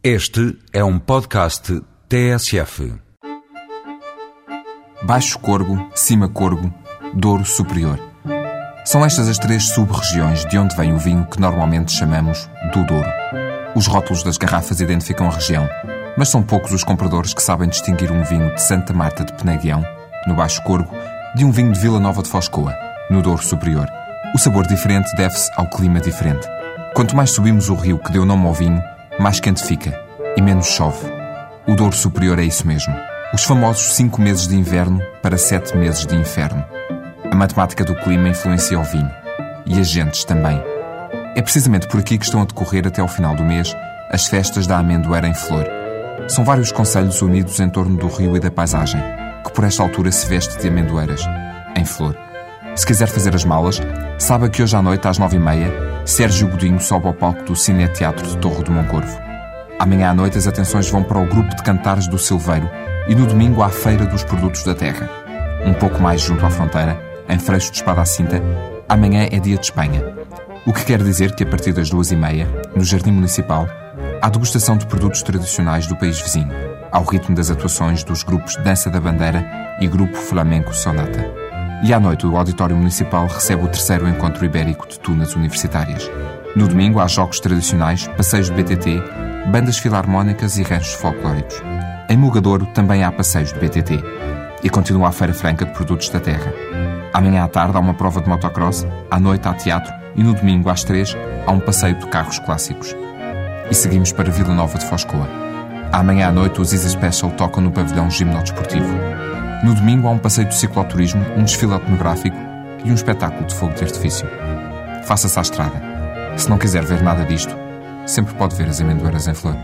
Este é um podcast TSF. Baixo Corgo, Cima Corgo, Douro Superior. São estas as três sub-regiões de onde vem o vinho que normalmente chamamos do Douro. Os rótulos das garrafas identificam a região, mas são poucos os compradores que sabem distinguir um vinho de Santa Marta de Penaguião, no Baixo Corgo, de um vinho de Vila Nova de Foscoa, no Douro Superior. O sabor diferente deve-se ao clima diferente. Quanto mais subimos o rio que deu nome ao vinho, mais quente fica e menos chove. O Douro Superior é isso mesmo. Os famosos cinco meses de inverno para sete meses de inferno. A matemática do clima influencia o vinho. E as gentes também. É precisamente por aqui que estão a decorrer até ao final do mês as festas da amendoeira em flor. São vários conselhos unidos em torno do rio e da paisagem, que por esta altura se veste de amendoeiras, em flor. Se quiser fazer as malas, saiba que hoje à noite, às nove e meia, Sérgio Godinho sobe ao palco do Cine Teatro de Torre do Moncorvo. Amanhã à noite as atenções vão para o grupo de cantares do Silveiro e no domingo à Feira dos Produtos da Terra. Um pouco mais junto à fronteira, em Freixo de Espada à Cinta, amanhã é dia de Espanha. O que quer dizer que a partir das duas e meia, no Jardim Municipal, há degustação de produtos tradicionais do país vizinho, ao ritmo das atuações dos grupos Dança da Bandeira e Grupo Flamenco Sonata. E à noite o Auditório Municipal recebe o terceiro encontro ibérico de tunas universitárias. No domingo há jogos tradicionais, passeios de BTT, bandas filarmónicas e ranchos folclóricos. Em Mugadouro também há passeios de BTT. E continua a Feira Franca de Produtos da Terra. Amanhã à tarde há uma prova de motocross, à noite há teatro e no domingo às três há um passeio de carros clássicos. E seguimos para Vila Nova de Foscoa. Amanhã à noite os Easy Special tocam no pavilhão gimnodesportivo. No domingo há um passeio de cicloturismo, um desfile etnográfico e um espetáculo de fogo de artifício. Faça-se à estrada. Se não quiser ver nada disto, sempre pode ver as amendoeiras em flor.